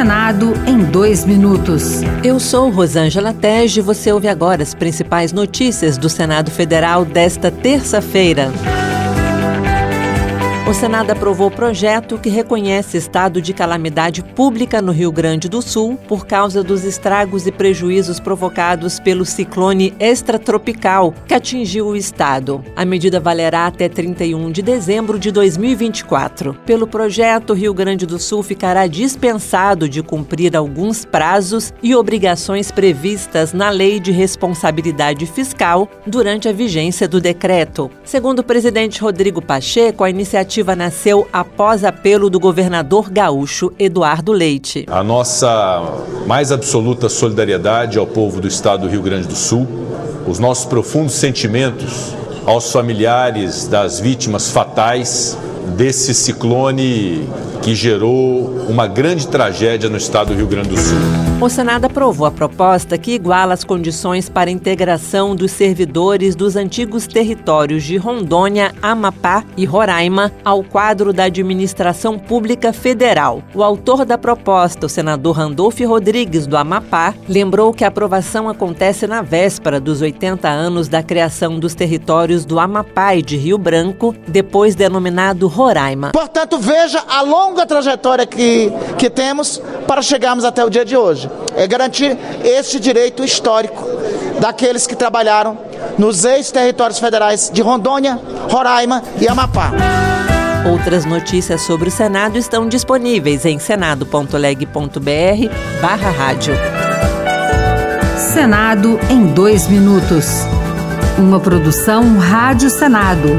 Senado em dois minutos. Eu sou Rosângela Tege e você ouve agora as principais notícias do Senado Federal desta terça-feira. O Senado aprovou projeto que reconhece estado de calamidade pública no Rio Grande do Sul por causa dos estragos e prejuízos provocados pelo ciclone extratropical que atingiu o estado. A medida valerá até 31 de dezembro de 2024. Pelo projeto, o Rio Grande do Sul ficará dispensado de cumprir alguns prazos e obrigações previstas na Lei de Responsabilidade Fiscal durante a vigência do decreto. Segundo o presidente Rodrigo Pacheco, a iniciativa iniciativa nasceu após apelo do governador gaúcho Eduardo Leite. A nossa mais absoluta solidariedade ao povo do estado do Rio Grande do Sul, os nossos profundos sentimentos aos familiares das vítimas fatais desse ciclone que gerou uma grande tragédia no estado do Rio Grande do Sul. O Senado aprovou a proposta que iguala as condições para a integração dos servidores dos antigos territórios de Rondônia, Amapá e Roraima ao quadro da Administração Pública Federal. O autor da proposta, o senador Randolfo Rodrigues, do Amapá, lembrou que a aprovação acontece na véspera dos 80 anos da criação dos territórios do Amapá e de Rio Branco, depois denominado Roraima. Portanto, veja a longa trajetória que, que temos para chegarmos até o dia de hoje é garantir este direito histórico daqueles que trabalharam nos ex-territórios federais de Rondônia, Roraima e Amapá. Outras notícias sobre o Senado estão disponíveis em senado.leg.br barra rádio. Senado em dois minutos. Uma produção Rádio Senado.